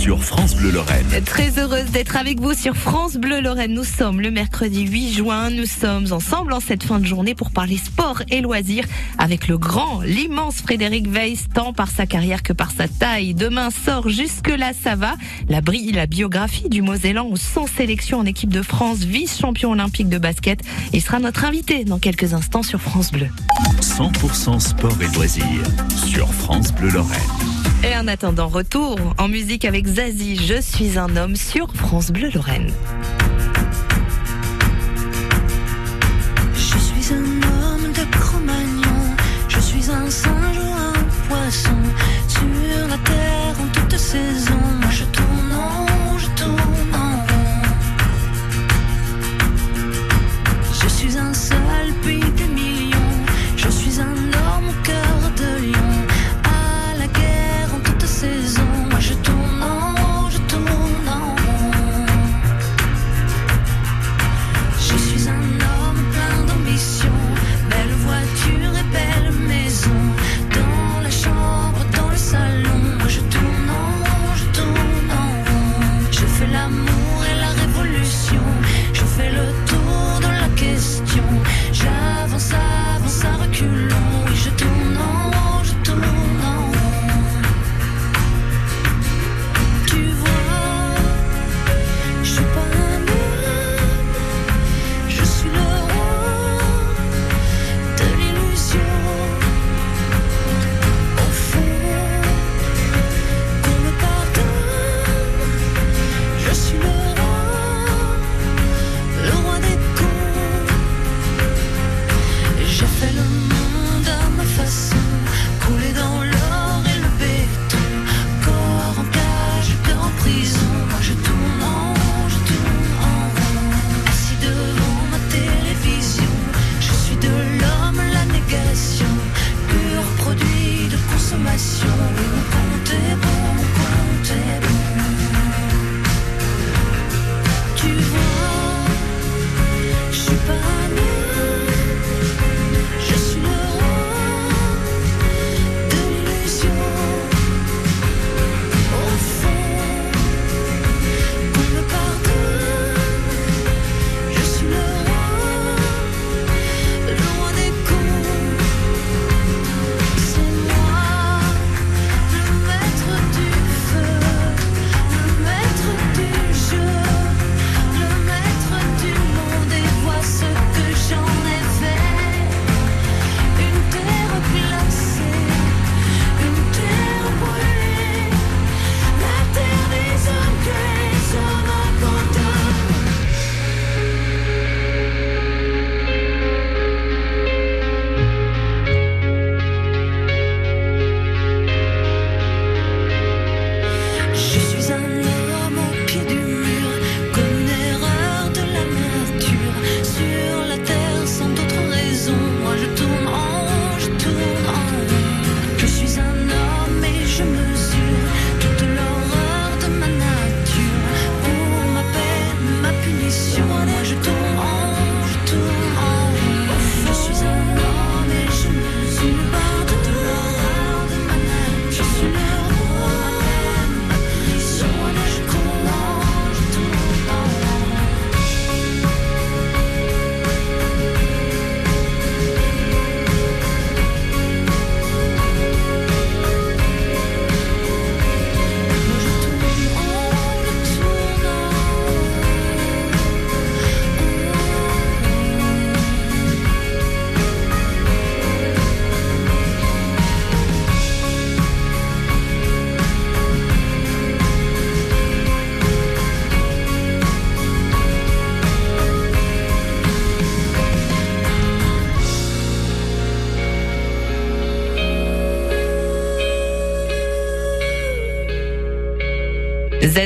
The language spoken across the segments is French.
sur France Bleu Lorraine. Très heureuse d'être avec vous sur France Bleu Lorraine. Nous sommes le mercredi 8 juin. Nous sommes ensemble en cette fin de journée pour parler sport et loisirs avec le grand, l'immense Frédéric Weiss, tant par sa carrière que par sa taille. Demain sort jusque-là, ça va. La, la biographie du Mosellan sans sélection en équipe de France, vice-champion olympique de basket. Il sera notre invité dans quelques instants sur France Bleu. 100% sport et loisirs sur France Bleu Lorraine. Et en attendant, retour en musique avec Zazie, Je suis un homme sur France Bleu Lorraine. Je suis un homme de Cro-Magnon, je suis un singe ou un poisson, sur la terre en toute saison, je tourne en je tourne en rond. Je suis un seul je suis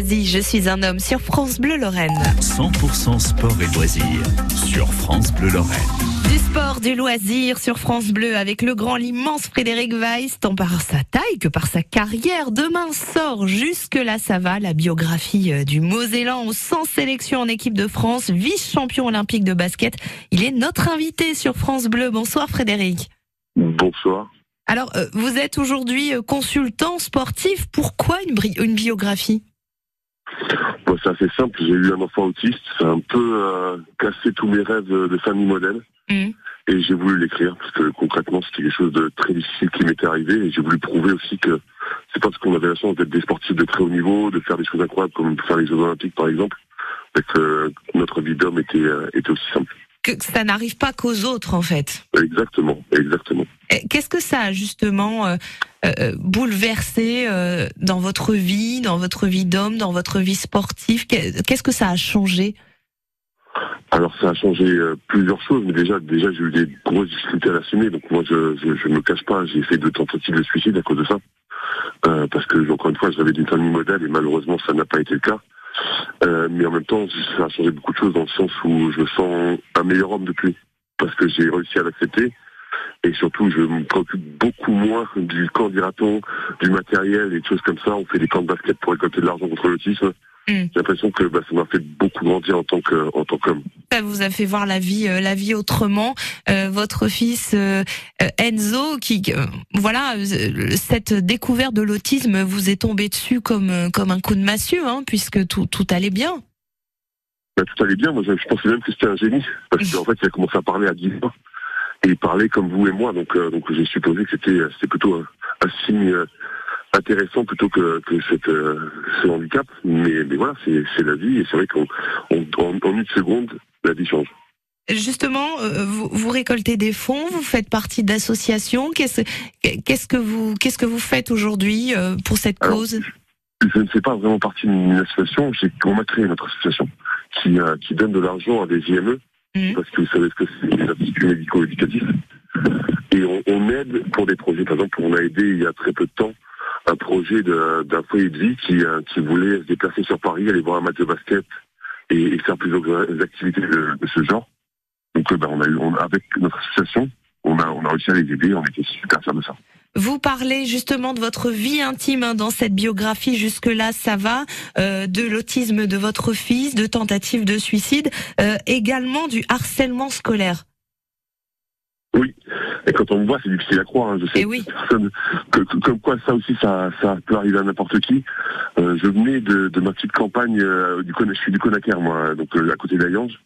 Zazie, Je suis un homme sur France Bleu Lorraine. 100% sport et loisirs sur France Bleu Lorraine. Du sport, du loisir sur France Bleu avec le grand, l'immense Frédéric Weiss, tant par sa taille que par sa carrière. Demain sort Jusque-là ça va, la biographie euh, du Mosellan sans sélection en équipe de France, vice-champion olympique de basket. Il est notre invité sur France Bleu. Bonsoir Frédéric. Bonsoir. Alors, euh, vous êtes aujourd'hui euh, consultant sportif. Pourquoi une, bri- une biographie? Bon, c'est assez simple. J'ai eu un enfant autiste. Ça a un peu euh, cassé tous mes rêves de, famille modèle. Mhm. Et j'ai voulu l'écrire parce que concrètement, c'était quelque chose de très difficile qui m'était arrivé. Et j'ai voulu prouver aussi que c'est parce qu'on avait la chance d'être des sportifs de très haut niveau, de faire des choses incroyables comme faire les Jeux Olympiques par exemple, mais que notre vie d'homme était, euh, était aussi simple. Que ça n'arrive pas qu'aux autres, en fait. Exactement, exactement. Qu'est-ce que ça a justement euh, euh, bouleversé euh, dans votre vie, dans votre vie d'homme, dans votre vie sportive? Qu'est- Qu'est-ce que ça a changé? Alors ça a changé plusieurs choses, mais déjà, déjà j'ai eu des grosses difficultés à l'assumer. Donc moi, je, je, je me cache pas, j'ai fait deux tentatives de suicide à cause de ça, parce que encore une fois, je rêvais d'une famille modèle et malheureusement, ça n'a pas été le cas. Euh, mais en même temps, ça a changé beaucoup de choses dans le sens où je me sens un meilleur homme depuis, parce que j'ai réussi à l'accepter. Et surtout, je me préoccupe beaucoup moins du camp dira-t-on, du matériel et des choses comme ça. On fait des camps de basket pour récolter de l'argent contre l'autisme. Mm. J'ai l'impression que bah, ça m'a fait beaucoup grandir en tant que en tant qu'homme. Ça vous a fait voir la vie, euh, la vie autrement. Euh, votre fils euh, euh, Enzo, qui, euh, voilà, cette découverte de l'autisme vous est tombé dessus comme comme un coup de massue, hein, puisque tout tout allait bien. Bah, tout allait bien. Moi, je, je pensais même que c'était un génie. Parce qu'en fait, il a commencé à parler à 10 ans. Et il parlait comme vous et moi. Donc, euh, donc j'ai supposé que c'était, c'était plutôt un, un signe euh, intéressant plutôt que, que cette, euh, ce handicap. Mais, mais voilà, c'est, c'est la vie. Et c'est vrai qu'en on, une seconde, la vie change. Justement, euh, vous, vous récoltez des fonds, vous faites partie d'associations. Qu'est-ce qu'est-ce que vous qu'est-ce que vous faites aujourd'hui euh, pour cette Alors, cause? Je ne fais pas vraiment partie d'une association. J'ai, on a créé notre association qui, euh, qui donne de l'argent à des IME. Mhm. Parce que vous savez ce que c'est les instituts médico-éducatifs. Et on, on aide pour des projets. Par exemple, on a aidé il y a très peu de temps un projet d'un foyer de vie qui, euh, qui voulait se déplacer sur Paris, aller voir un match de basket et, et faire plusieurs activités de, de ce genre. Donc, euh, ben, on a eu, on- avec notre association, on a, on a réussi à les aider. On était super fiers de ça. Vous parlez justement de votre vie intime hein, dans cette biographie. Jusque là, ça va. euh, de l'autisme de votre fils, de tentatives de suicide, euh, également du harcèlement scolaire. Et quand on me voit, c'est difficile à croire. hein. Je sais Eh oui. personne, que, que- comme quoi ça aussi, ça, ça peut arriver à n'importe qui. Euh, je venais de, de ma petite campagne euh, du je suis du Conacaire, moi, donc euh, à côté d'Ayange,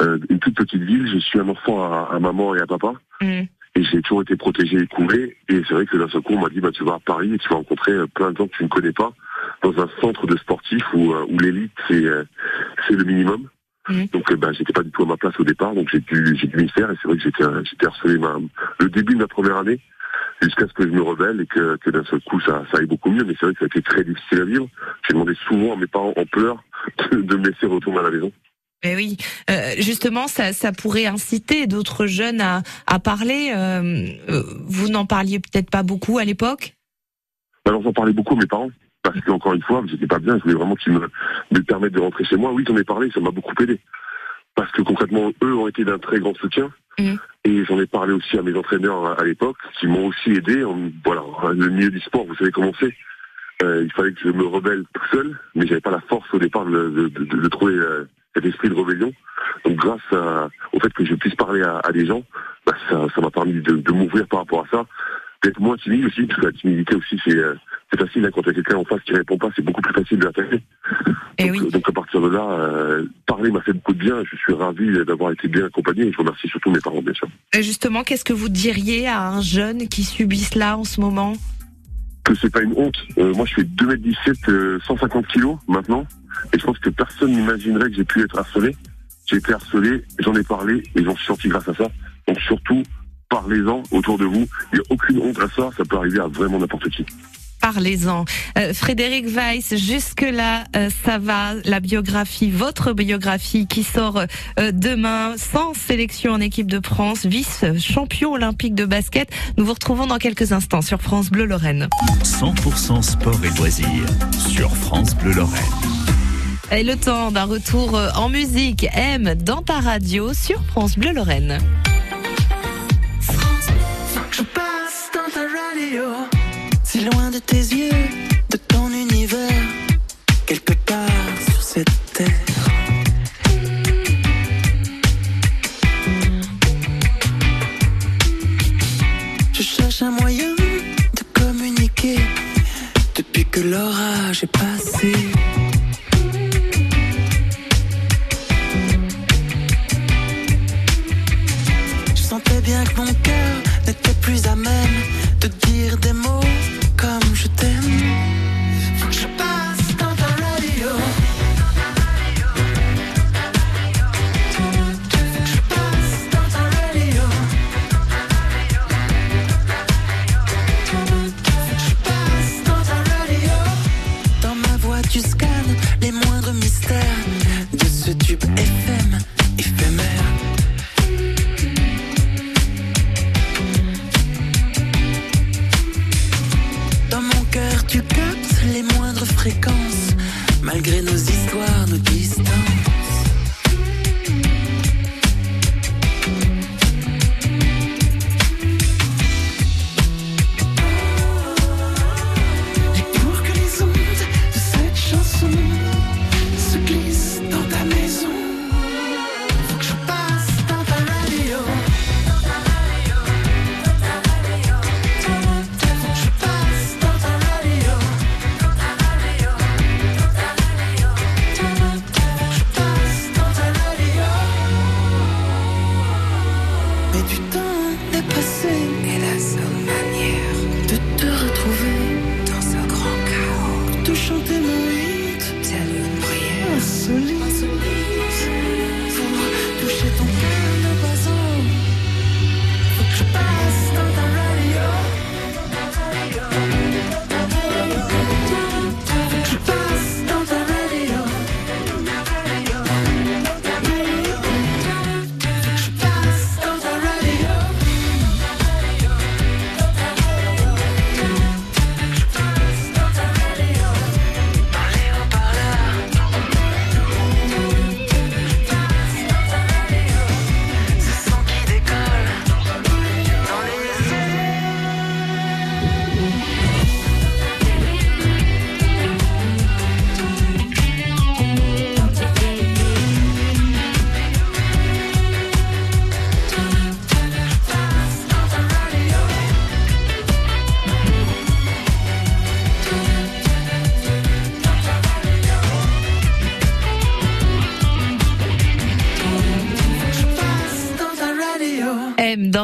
euh, une toute petite ville. Je suis un enfant à, à maman et à papa, Mhm. et j'ai toujours été protégé et couvé. Et c'est vrai que d'un seul coup, on m'a dit, bah, tu vas à Paris et tu vas rencontrer euh, plein de gens que tu ne connais pas dans un centre de sportifs où, euh, où l'élite c'est c'est le minimum. Mhm. Donc euh, bah, j'étais pas du tout à ma place au départ, donc j'ai dû j'ai dû m'y faire et c'est vrai que j'étais j'étais harcelé ma, le début de ma première année jusqu'à ce que je me rebelle et que, que d'un seul coup ça, ça aille beaucoup mieux. Mais c'est vrai que ça a été très difficile à vivre. J'ai demandé souvent à mes parents en pleurs de, de me laisser retourner à la maison. Eh oui, Euh, justement, ça, ça pourrait inciter d'autres jeunes à, à parler. euh, euh, vous n'en parliez peut-être pas beaucoup à l'époque? Alors j'en parlais beaucoup à mes parents parce qu'encore une fois, j'étais pas bien. Je voulais vraiment qu'ils me, me permettent de rentrer chez moi. Oui, j'en ai parlé, ça m'a beaucoup aidé parce que concrètement, eux ont été d'un très grand soutien. Mhm. Et j'en ai parlé aussi à mes entraîneurs à, à l'époque, qui m'ont aussi aidé. En, voilà, le milieu du sport, vous savez comment c'est. Euh, il fallait que je me rebelle tout seul, mais j'avais pas la force au départ de, de, de- de trouver euh, cet esprit de rébellion. Donc grâce à- au fait que je puisse parler à, à des gens, bah, ça ça m'a permis de, de m'ouvrir par rapport à ça, d'être moins timide aussi, parce que la timidité aussi c'est euh, facile hein, quand il y a quelqu'un en face qui répond pas, c'est beaucoup plus facile de l'attaquer. Eh donc, oui. donc à partir de là, euh, parler m'a fait beaucoup de bien. Je suis ravi d'avoir été bien accompagné et je remercie surtout mes parents bien sûr. Euh, Justement, qu'est-ce que vous diriez à un jeune qui subit cela en ce moment? Que c'est pas une honte. Euh, moi, je fais 2m17, euh, 150 kilos maintenant, et je pense que personne n'imaginerait que j'ai pu être harcelé. J'ai été harcelé, j'en ai parlé, et j'en suis sorti grâce à ça. Donc surtout, parlez-en autour de vous. Il n'y a aucune honte à ça, ça peut arriver à vraiment n'importe qui. Parlez-en. Euh, Frédéric Weiss, jusque-là, euh, ça va, la biographie, votre biographie qui sort euh, demain, sans sélection en équipe de France, vice-champion olympique de basket. Nous vous retrouvons dans quelques instants sur France Bleu Lorraine. 100% sport et loisirs sur France Bleu Lorraine. Et le temps d'un retour en musique, M dans ta radio sur France Bleu Lorraine. Radio, si loin de tes yeux, de ton univers, quelque part sur cette terre. Je cherche un moyen Depuis que l'orage est passé. Je sentais bien que mon cœur malgré nos histoires,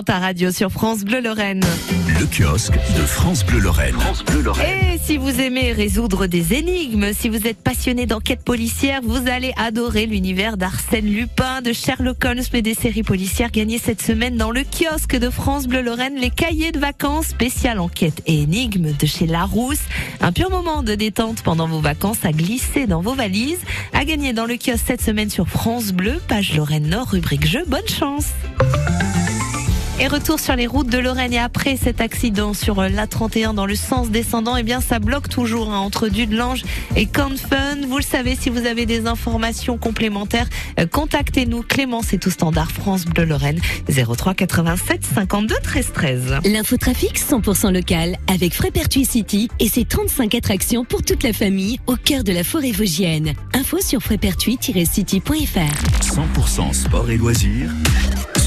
ta radio sur France Bleu Lorraine. Le kiosque de France Bleu Lorraine. France Bleu Lorraine. Et si vous aimez résoudre des énigmes, si vous êtes passionné d'enquête policière, vous allez adorer l'univers d'Arsène Lupin, de Sherlock Holmes, mais des séries policières gagnées cette semaine dans le kiosque de France Bleu Lorraine, les cahiers de vacances spécial enquête et énigmes de chez Larousse. Un pur moment de détente pendant vos vacances à glisser dans vos valises, à gagner dans le kiosque cette semaine sur France Bleu, page Lorraine Nord, rubrique jeu. Bonne chance! Et retour sur les routes de Lorraine et après cet accident sur l'A31 dans le sens descendant, eh bien ça bloque toujours hein, entre Dudelange et Canfun. Vous le savez, si vous avez des informations complémentaires, euh, contactez-nous. Clément, c'est tout standard France Bleu Lorraine 03 87 52 13 13. L'infotrafic 100% local avec Frépertuis City et ses 35 attractions pour toute la famille au cœur de la forêt vosgienne. Info sur frépertuis-city.fr. 100% sport et loisirs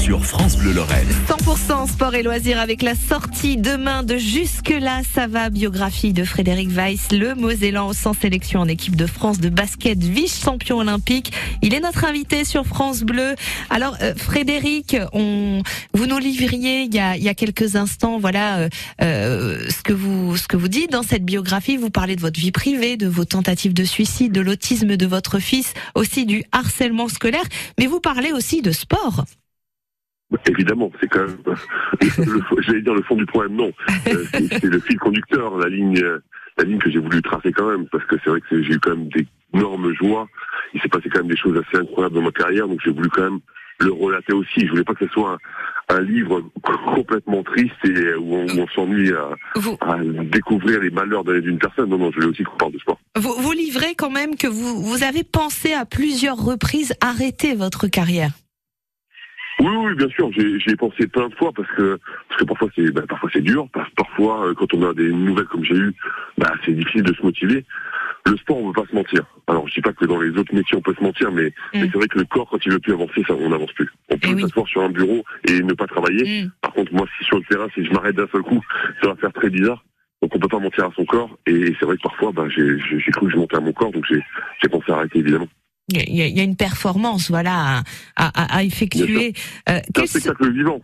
sur France Bleu Lorraine. 100% sport et loisirs avec la sortie demain de Jusque-là, ça va, biographie de Frédéric Weiss, le Mosellan sans sélection en équipe de France de basket, vice-champion olympique. Il est notre invité sur France Bleu. Alors, euh, Frédéric, on, vous nous livriez il y a, il y a quelques instants, voilà, euh, euh, ce que vous, ce que vous dites dans cette biographie. Vous parlez de votre vie privée, de vos tentatives de suicide, de l'autisme de votre fils, aussi du harcèlement scolaire, mais vous parlez aussi de sport. Évidemment, c'est quand même, le, j'allais dire le fond du problème, non. Euh, c'est c'est le fil conducteur, la ligne, euh, la ligne que j'ai voulu tracer quand même, parce que c'est vrai que j'ai eu quand même d'énormes joies. Il s'est passé quand même des choses assez incroyables dans ma carrière, donc j'ai voulu quand même le relater aussi. Je voulais pas que ce soit un, un livre complètement triste et euh, où on, où on s'ennuie à, Vous, à découvrir les malheurs d'une personne. Non, non, je voulais aussi qu'on parle de sport. vous, vous livrez quand même que vous, vous avez pensé à plusieurs reprises arrêter votre carrière. Oui, oui, bien sûr, j'ai j'y ai pensé plein de fois parce que parce que parfois c'est bah, parfois c'est dur, parce- parfois euh, quand on a des nouvelles comme j'ai eu, bah c'est difficile de se motiver. Le sport, on veut pas se mentir. Alors je dis pas que dans les autres métiers on peut se mentir, mais, mais c'est vrai que le corps quand il veut plus avancer, ça on n'avance plus. On peut Eh oui. s'asseoir sur un bureau et ne pas travailler. Mm. Par contre, moi, si sur le terrain, si je m'arrête d'un seul coup, ça va faire très bizarre. Donc on peut pas mentir à son corps. Et c'est vrai que parfois, bah, j'ai cru que je montais à mon corps, donc j'ai j'ai pensé à arrêter évidemment. Il y a- y, une performance, voilà, à, à- à effectuer. Euh, C'est un spectacle vivant.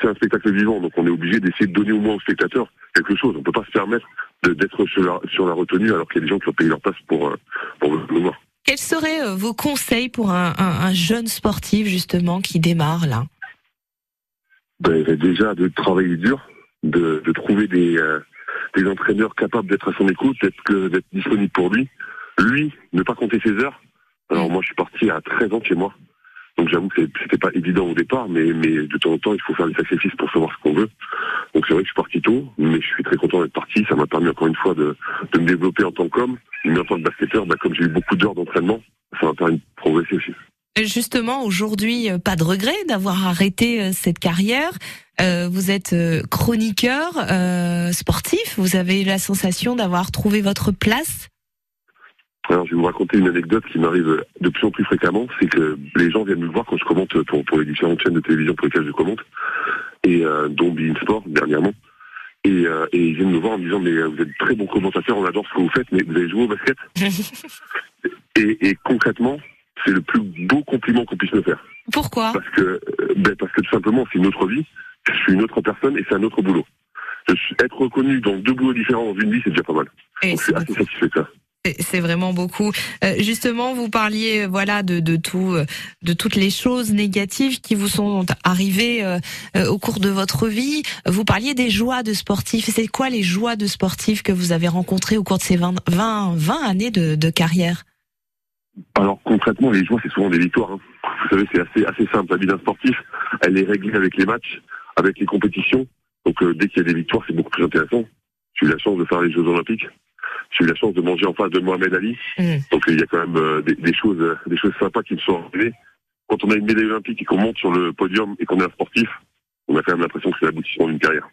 C'est un spectacle vivant, donc on est obligé d'essayer de donner au moins aux spectateurs quelque chose. On peut pas se permettre d'être sur la, sur la retenue alors qu'il y a des gens qui ont payé leur place pour, euh, pour nous voir. Quels seraient euh, vos conseils pour un, un- un jeune sportif justement qui démarre là? Ben, déjà de travailler dur, de, de trouver des, euh, des entraîneurs capables d'être à son écoute, d'être disponible pour lui. Lui, ne pas compter ses heures. Alors moi, je suis parti à 13 ans chez moi. Donc j'avoue que c'était pas évident au départ, mais, de temps en temps, il faut faire des sacrifices pour savoir ce qu'on veut. Donc c'est vrai que je suis parti tôt, mais je suis très content d'être parti. Ça m'a permis encore une fois de, me développer en tant qu'homme. Mais en tant que basketteur, ben, comme j'ai eu beaucoup d'heures d'entraînement, ça m'a permis de progresser aussi. Justement, aujourd'hui, euh, pas de regret d'avoir arrêté euh, cette carrière. Euh, vous êtes euh, chroniqueur euh, sportif. Vous avez la sensation d'avoir trouvé votre place. Alors, je vais vous raconter une anecdote qui m'arrive de plus en plus fréquemment, c'est que les gens viennent me voir quand je commente pour, pour les différentes chaînes de télévision pour lesquelles je commente, et euh, dont Bein Sport dernièrement. Et, euh, et ils viennent me voir en me disant mais euh, vous êtes très bon commentateur, on adore ce que vous faites, mais vous avez joué au basket et, et concrètement, c'est le plus beau compliment qu'on puisse me faire. Pourquoi? Parce que, euh, ben, parce que tout simplement, c'est une autre vie, je suis une autre personne et c'est un autre boulot. Je suis- être reconnu dans deux boulots différents dans une vie, c'est déjà pas mal. Et Donc je c'est suis assez satisfait de ça. C'est- vraiment beaucoup. Euh, justement, vous parliez euh, voilà de, tout, euh, de toutes les choses négatives qui vous sont arrivées au cours de votre vie. Vous parliez des joies de sportifs. C'est quoi les joies de sportifs que vous avez rencontrées au cours de ces 20, 20, 20 années de, carrière? Alors concrètement, les joies, c'est souvent des victoires. hein. Vous savez, c'est assez, assez simple. La vie d'un sportif, elle est réglée avec les matchs, avec les compétitions. Donc dès qu'il y a des victoires, c'est beaucoup plus intéressant. J'ai eu la chance de faire les Jeux Olympiques. J'ai eu la chance de manger en face de Mohamed Ali. Mm. Donc il y a quand même euh, des, des choses, euh, des choses sympas qui me sont arrivées. Quand on a une médaille olympique et qu'on monte sur le podium et qu'on est un sportif, on a quand même l'impression que c'est l'aboutissement d'une carrière.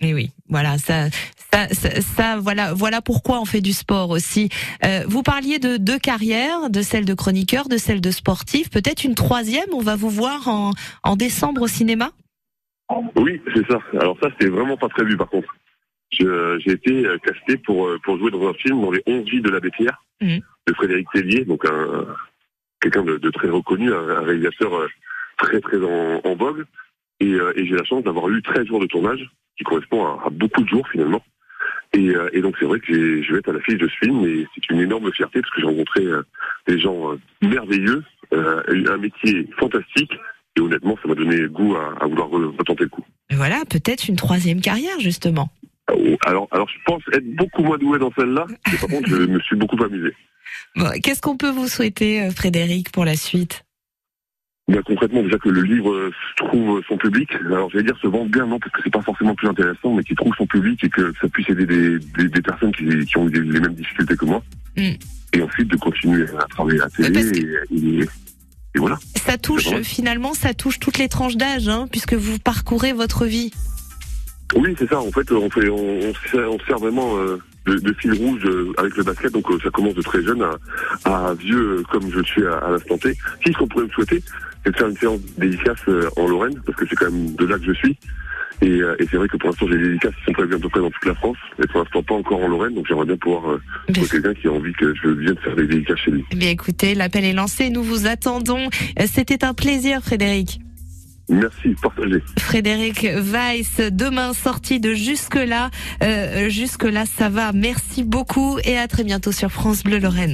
Et oui, voilà, ça, ça, ça, ça, voilà, voilà pourquoi on fait du sport aussi. Euh, vous parliez de deux carrières, de celle de chroniqueur, de celle de sportif. Peut-être une troisième. On va vous voir en, en décembre au cinéma? Oui, c'est ça. Alors ça, c'était vraiment pas prévu par contre. J'ai été euh, casté pour, euh, pour jouer dans un film dans les 11 vies de la BTR Mhm. de Frédéric Tellier, donc un quelqu'un de, de très reconnu, un, réalisateur euh, très très en, en vogue. Et, et j'ai la chance d'avoir eu 13 jours de tournage, qui correspond à, à beaucoup de jours finalement. Et, et donc c'est vrai que je vais être à l'affiche de ce film et c'est une énorme fierté parce que j'ai rencontré des gens merveilleux, un métier fantastique et honnêtement ça m'a donné goût à, à vouloir re- retenter le coup. Et Voilà, peut-être une troisième carrière justement. Alors, alors je pense être beaucoup moins doué dans celle-là, mais par contre je me suis beaucoup amusé. Bon, Qu'est-ce qu'on peut vous souhaiter, euh, Frédéric, pour la suite? Bien concrètement, déjà que le livre euh, trouve son public. Alors j'allais dire se vende bien, non, parce que c'est pas forcément plus intéressant, mais qu'il trouve son public et que ça puisse aider des, des, des personnes qui, qui ont eu les mêmes difficultés que moi. Mm. Et ensuite de continuer à travailler à la télé et, et- et voilà. Ça touche finalement, ça touche toutes les tranches d'âge, hein, puisque vous parcourez votre vie. Oui, c'est ça. En fait, on fait, on, on sert, vraiment euh, de, de fil rouge euh, avec le basket. Donc, euh, ça commence de très jeune à, à vieux, euh, comme je le suis à, à l'instant T. Si ce qu'on pourrait me souhaiter, c'est de faire une séance dédicace euh, en Lorraine, parce que c'est quand même de là que je suis. Et, euh, et c'est vrai que pour l'instant, j'ai des dédicaces qui sont prévues à peu près dans toute la France, et pour l'instant pas encore en Lorraine. Donc, j'aimerais bien pouvoir euh, trouver quelqu'un qui a envie que je vienne faire des dédicaces chez lui. Eh bien, écoutez, l'appel est lancé, nous vous attendons. C'était un plaisir, Frédéric. Merci, partagez. Frédéric Weiss, demain sortie de jusque-là. Euh, jusque-là, ça va. Merci beaucoup et à très bientôt sur France Bleu Lorraine.